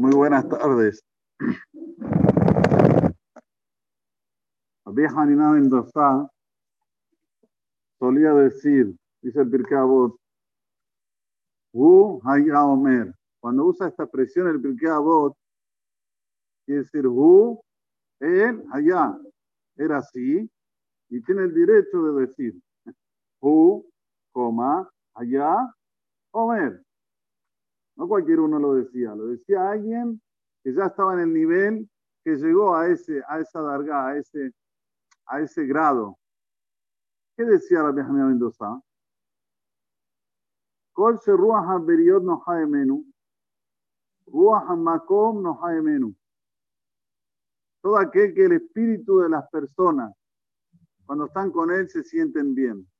Muy buenas tardes. Rabbi Hanina Mendoza solía decir, dice el Pirkei Avot, Hu Haya Omer. Cuando usa esta expresión el Pirkei quiere decir Hu, él, allá, era así, y tiene el derecho de decir Hu, coma, allá, Omer. No cualquier uno lo decía, lo decía alguien que ya estaba en el nivel que llegó a, ese, a esa darga, a ese, a ese grado. ¿Qué decía la vieja Mendoza? Kol se ruach beriot no menu, ruach makom no menu. Todo aquel que el espíritu de las personas, cuando están con él, se sienten bien.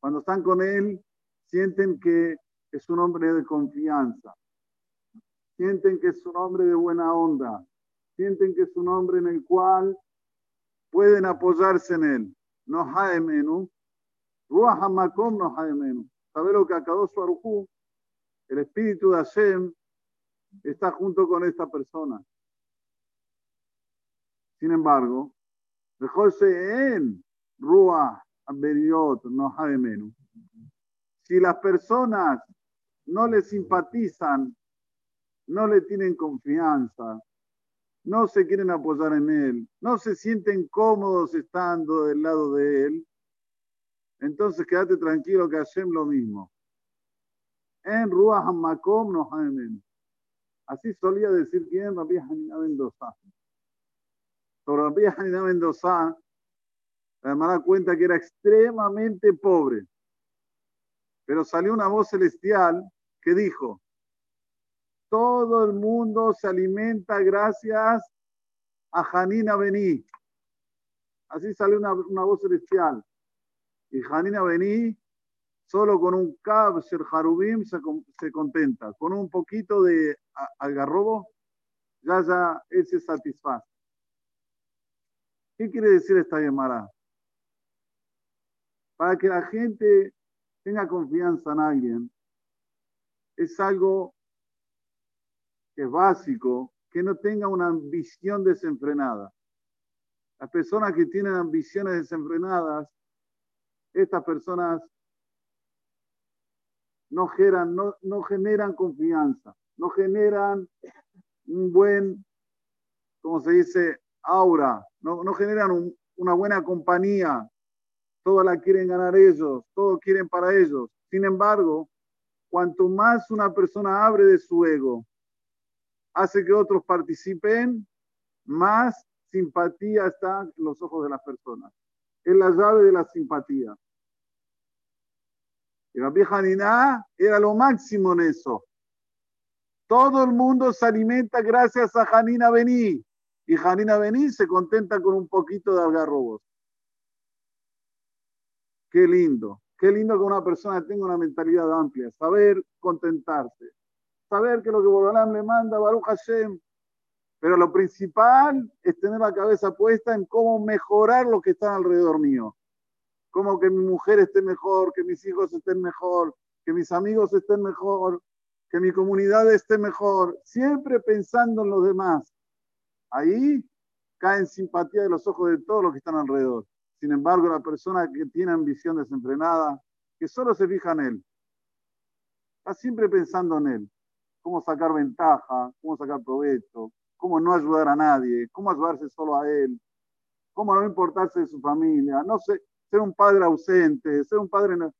Cuando están con él, sienten que es un hombre de confianza. Sienten que es un hombre de buena onda. Sienten que es un hombre en el cual pueden apoyarse en él. No menú. Ruach Hamakom no menú. ¿Sabe lo que acabó su Arujú? El espíritu de Hashem está junto con esta persona. Sin embargo, en Ruach Beriot no menú. Si las personas no le simpatizan, no le tienen confianza, no se quieren apoyar en él, no se sienten cómodos estando del lado de él, entonces quédate tranquilo que Hashem lo mismo. En Ruach Makom no Así solía decir quién, Rabbi Hanina Mendoza. Sobre Rabbi Hanina Mendoza, la hermana cuenta que era extremadamente pobre. Pero salió una voz celestial que dijo, todo el mundo se alimenta gracias a Janina Bení. Así salió una, voz celestial. Y Janina Bení, solo con un cab ser jarubim se, se, contenta. Con un poquito de algarrobo, ya ya él se satisface. ¿Qué quiere decir esta llamada? Para que la gente tenga confianza en alguien, es algo que es básico, que no tenga una ambición desenfrenada. Las personas que tienen ambiciones desenfrenadas, estas personas no generan, no, no generan confianza, no generan un buen, como se dice, aura, no, generan una buena compañía, todo la quieren ganar ellos, todo quieren para ellos. Sin embargo, cuanto más una persona abre de su ego, hace que otros participen, más simpatía está en los ojos de las personas. Es la llave de la simpatía. Y vieja Nina era lo máximo en eso. Todo el mundo se alimenta gracias a Janina Bení. Y Janina Bení se contenta con un poquito de algarrobos. Qué lindo. Qué lindo que una persona tenga una mentalidad amplia, saber contentarse, saber que lo que Borolán le manda, Baruch Hashem, pero lo principal es tener la cabeza puesta en cómo mejorar lo que está alrededor mío. Cómo que mi mujer esté mejor, que mis hijos estén mejor, que mis amigos estén mejor, que mi comunidad esté mejor. Siempre pensando en los demás. Ahí cae en simpatía de los ojos de todos los que están alrededor. Sin embargo, la persona que tiene ambición desenfrenada, que solo se fija en él, está siempre pensando en él, cómo sacar ventaja, cómo sacar provecho, cómo no ayudar a nadie, cómo ayudarse solo a él, cómo no importarse de su familia, no sé, ser un padre ausente, ser un padre, no,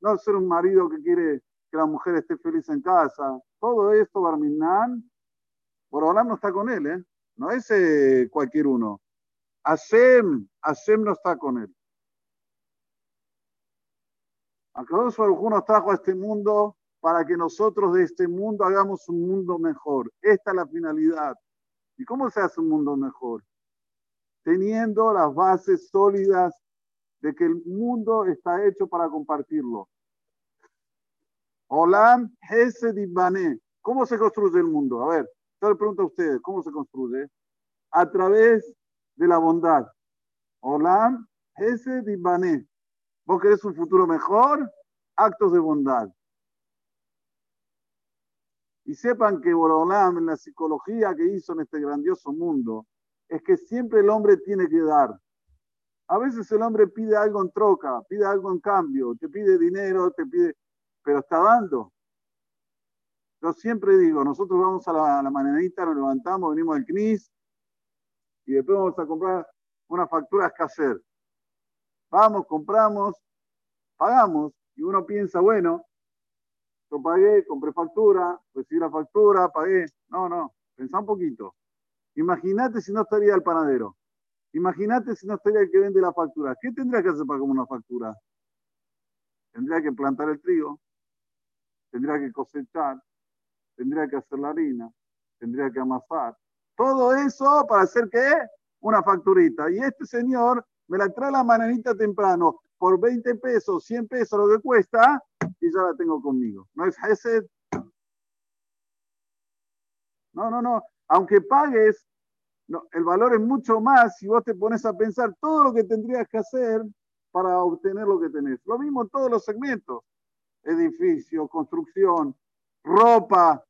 no ser un marido que quiere que la mujer esté feliz en casa. Todo esto, Barminan, por ahora no está con él, ¿eh? no es eh, cualquier uno. Hashem, Hashem no está con él. Akadosh Baruj nos trajo a este mundo para que nosotros de este mundo hagamos un mundo mejor. Esta es la finalidad. ¿Y cómo se hace un mundo mejor? Teniendo las bases sólidas de que el mundo está hecho para compartirlo. Olam Hesed ¿Cómo se construye el mundo? A ver, yo le pregunto a ustedes, ¿cómo se construye? A través de la bondad. Olam, ese dibané. ¿Vos querés un futuro mejor? Actos de bondad. Y sepan que Borolam, en la psicología que hizo en este grandioso mundo, es que siempre el hombre tiene que dar. A veces el hombre pide algo en troca, pide algo en cambio, te pide dinero, te pide, pero está dando. Yo siempre digo, nosotros vamos a la, a la mañanita, nos levantamos, venimos al CNIS y después vamos a comprar una factura hacer. Vamos, compramos, pagamos y uno piensa, bueno, yo pagué, compré factura, recibí la factura, pagué. No, no, pensá un poquito. Imagínate si no estaría el panadero. Imagínate si no estaría el que vende la factura. ¿Qué tendría que hacer para comer una factura? Tendría que plantar el trigo, tendría que cosechar, tendría que hacer la harina, tendría que amasar. Todo eso para hacer qué? Una facturita. Y este señor me la trae la mananita temprano por 20 pesos, 100 pesos lo que cuesta y ya la tengo conmigo. ¿No es ese? No, no, no. Aunque pagues, el valor es mucho más si vos te pones a pensar todo lo que tendrías que hacer para obtener lo que tenés. Lo mismo en todos los segmentos. Edificio, construcción, ropa.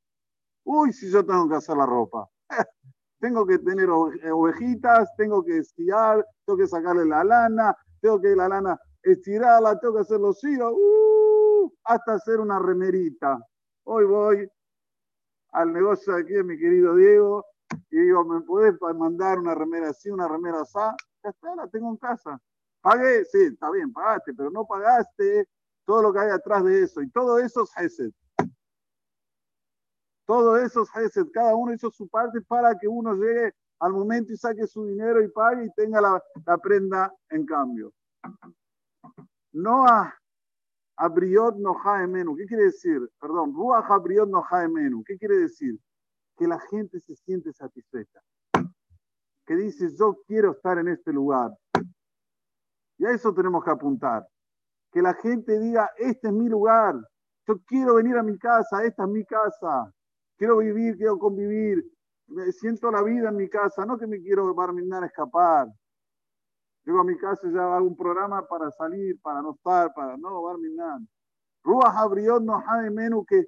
Uy, si yo tengo que hacer la ropa. tengo que tener ovejitas, tengo que esquiar, tengo que sacarle la lana, tengo que la lana estirarla, tengo que hacer los hilos, uh, hasta hacer una remerita. Hoy voy al negocio de aquí de mi querido Diego y digo, ¿me puedes mandar una remera así, una remera así? Ya está, la tengo en casa. Pagué, sí, está bien, pagaste, pero no pagaste todo lo que hay atrás de eso. Y todo eso es Hesed. Todo eso es Hesed. Cada uno hizo su parte para que uno llegue al momento y saque su dinero y pague y tenga la, la prenda en cambio. Noah abriot no jaemenu. ¿Qué quiere decir? Perdón, Ruach abriot no jaemenu. ¿Qué quiere decir? Que la gente se siente satisfecha. Que dice, yo quiero estar en este lugar. Y a eso tenemos que apuntar. Que la gente diga, este es mi lugar. Yo quiero venir a mi casa, esta es mi casa. Quiero vivir, quiero convivir. Me siento la vida en mi casa, no que me quiero barminar a escapar. Llego a mi casa y ya hago un programa para salir, para no estar, para no darme nada. Ruach Abriot no de menos que,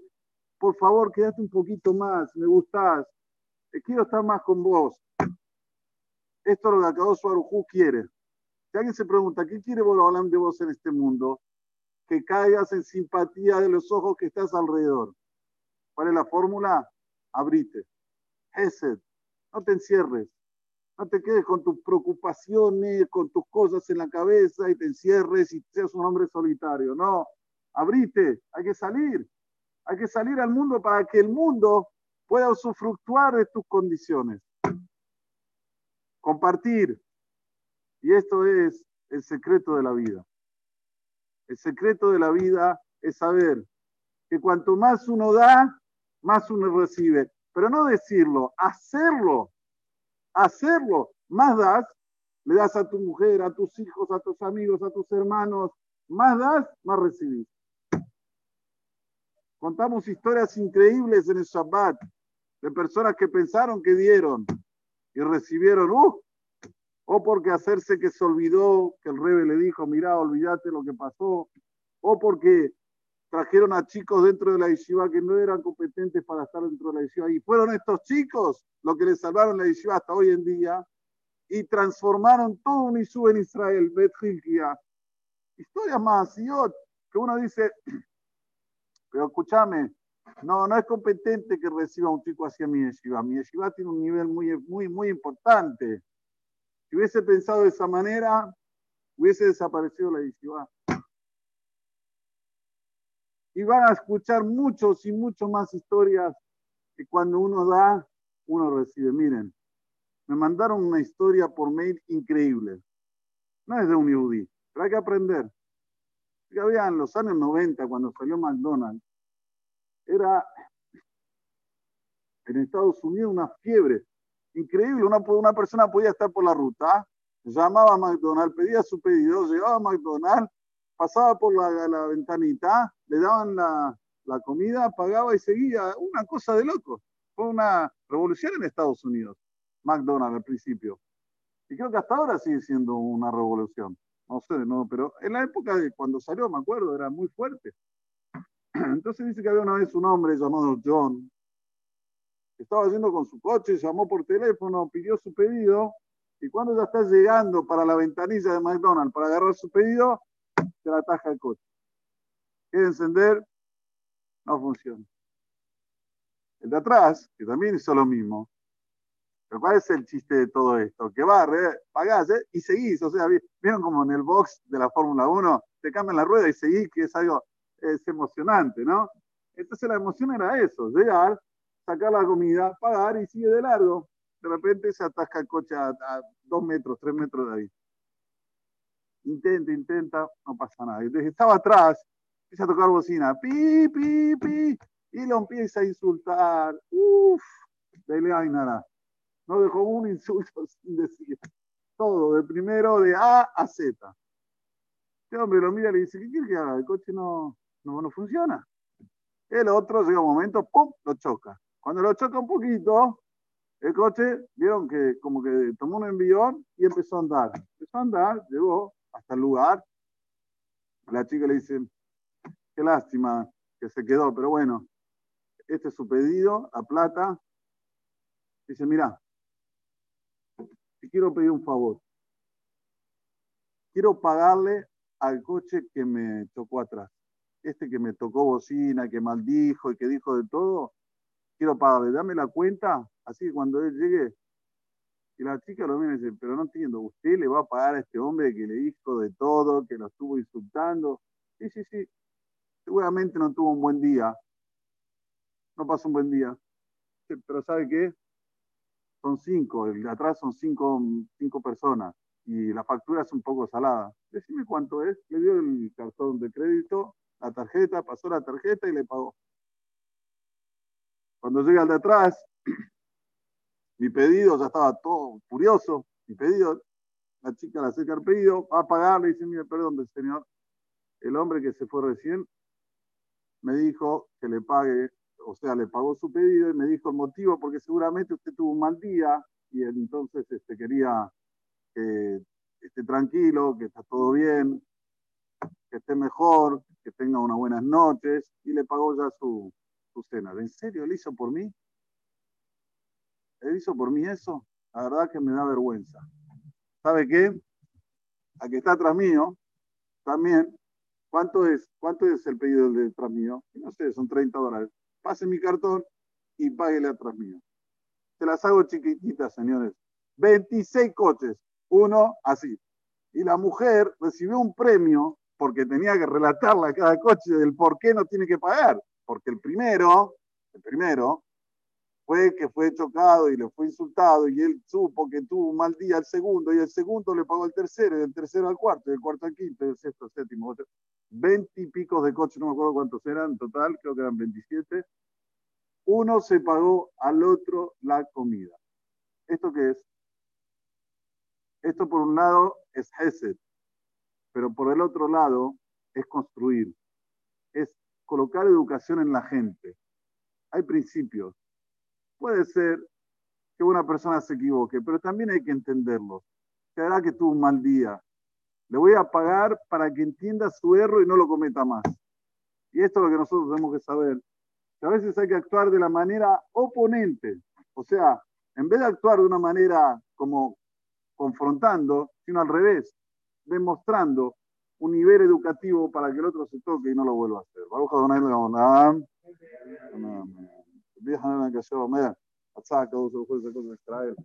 por favor, quédate un poquito más, me gustás, quiero estar más con vos. Esto es lo que acabó Suarujú quiere. Si alguien se pregunta, ¿qué quiere hablar de vos en este mundo? Que caigas en simpatía de los ojos que estás alrededor. ¿Cuál es la fórmula? Abrite. Hesed. No te encierres. No te quedes con tus preocupaciones, con tus cosas en la cabeza y te encierres y seas un hombre solitario. No, abrite, hay que salir. Hay que salir al mundo para que el mundo pueda usufructuar de tus condiciones. Compartir. Y esto es el secreto de la vida. El secreto de la vida es saber que cuanto más uno da, más uno recibe. Pero no decirlo, hacerlo hacerlo. Más das, le das a tu mujer, a tus hijos, a tus amigos, a tus hermanos. Más das, más recibís. Contamos historias increíbles en el Shabbat de personas que pensaron que dieron y recibieron, uh, o porque hacerse que se olvidó, que el rebe le dijo, mira, olvídate lo que pasó, o porque trajeron a chicos dentro de la yeshiva que no eran competentes para estar dentro de la yeshiva. Y fueron estos chicos los que les salvaron la yeshiva hasta hoy en día y transformaron todo un Isú en Israel, Bet Historias más, y que uno dice, pero escúchame, no, no es competente que reciba un chico hacia mi yeshiva. Mi yeshiva tiene un nivel muy, muy, muy importante. Si hubiese pensado de esa manera, hubiese desaparecido la yeshiva y van a escuchar muchos y mucho más historias que cuando uno da, uno recibe. Miren, me mandaron una historia por mail increíble. No es de un yudí, pero hay que aprender. Que había en los años 90, cuando salió McDonald's, era en Estados Unidos una fiebre increíble. Una, una persona podía estar por la ruta, llamaba a McDonald's, pedía su pedido, llegaba a McDonald's pasaba por la, ventanita, le daban la, comida, pagaba y seguía. Una cosa de loco. Fue una revolución en Estados Unidos, McDonald's al principio. Y creo que hasta ahora sigue siendo una revolución. No sé, no, pero en la época de cuando salió, me acuerdo, era muy fuerte. Entonces dice que había una vez un hombre llamado John, estaba yendo con su coche, llamó por teléfono, pidió su pedido, y cuando ya está llegando para la ventanilla de McDonald's para agarrar su pedido, se la ataja el coche. Quiere encender, no funciona. El de atrás, que también hizo lo mismo. Pero ¿cuál es el chiste de todo esto? Que va, pagás ¿eh? y seguís. O sea, vieron como en el box de la Fórmula 1, te cambian la rueda y seguís, que es algo, es emocionante, ¿no? Entonces la emoción era eso, llegar, sacar la comida, pagar y sigue de largo. De repente se atasca el coche a, dos metros, tres metros de ahí. Intenta, intenta, no pasa nada. Entonces estaba atrás, empieza a tocar bocina, pi, pi, pi, y lo empieza a insultar. Uf, de nada. No dejó un insulto sin decir. Todo, de primero de A a Z. Este hombre lo mira y le dice, ¿qué quiere que haga? El coche no, no, no funciona. El otro llega un momento, ¡pum!, lo choca. Cuando lo choca un poquito, el coche, vieron que como que tomó un envión y empezó a andar. Empezó a andar, llegó hasta el lugar. La chica le dice, qué lástima que se quedó, pero bueno, este es su pedido, la plata. Dice, mira, te quiero pedir un favor. Quiero pagarle al coche que me tocó atrás. Este que me tocó bocina, que maldijo y que dijo de todo, quiero pagarle, dame la cuenta, así que cuando él llegue, y la chica lo mira y dice, pero no entiendo, ¿usted le va a pagar a este hombre que le dijo de todo, que lo estuvo insultando? Sí, sí, sí, seguramente no tuvo un buen día, no pasó un buen día, pero ¿sabe qué? Son cinco, el de atrás son cinco, cinco personas y la factura es un poco salada. Decime cuánto es, le dio el cartón de crédito, la tarjeta, pasó la tarjeta y le pagó. Cuando llega al de atrás, mi pedido ya estaba todo furioso. Mi pedido, la chica le acerca el pedido, va a pagar, le dice, mire, perdón, señor, el hombre que se fue recién me dijo que le pague, o sea, le pagó su pedido y me dijo el motivo, porque seguramente usted tuvo un mal día y entonces este, quería que esté tranquilo, que está todo bien, que esté mejor, que tenga unas buenas noches y le pagó ya su, su cena. ¿En serio él hizo por mí? ¿Él hizo por mí eso? La verdad que me da vergüenza. ¿Sabe qué? A que está atrás mío, también, ¿cuánto es, cuánto es el pedido de atrás mío? No sé, son 30 dólares. Pase mi cartón y páguele atrás mío. Se las hago chiquititas, señores. 26 coches, uno así. Y la mujer recibió un premio porque tenía que relatarle a cada coche del por qué no tiene que pagar porque el primero, el primero, fue que fue chocado y le fue insultado y él supo que tuvo un mal día al segundo y el segundo le pagó al tercero y el tercero al cuarto y el cuarto al quinto y el sexto al séptimo. Pico de coches, no me acuerdo cuántos eran en total, creo que eran 27. Uno se pagó al otro la comida. ¿Esto qué es? Esto por un lado es Hesed, pero por el otro lado es construir colocar educación en la gente. Hay principios. Puede ser que una persona se equivoque, pero también hay que entenderlo. Hará que tuvo un mal día. Le voy a pagar para que entienda su error y no lo cometa más. Y esto es lo que nosotros tenemos que saber. Que a veces hay que actuar de la manera oponente. O sea, en vez de actuar de una manera como confrontando, sino al revés, demostrando un nivel educativo para que el otro se toque y no lo vuelva a hacer. wie han er gesagt mehr? A tsag goes over the goes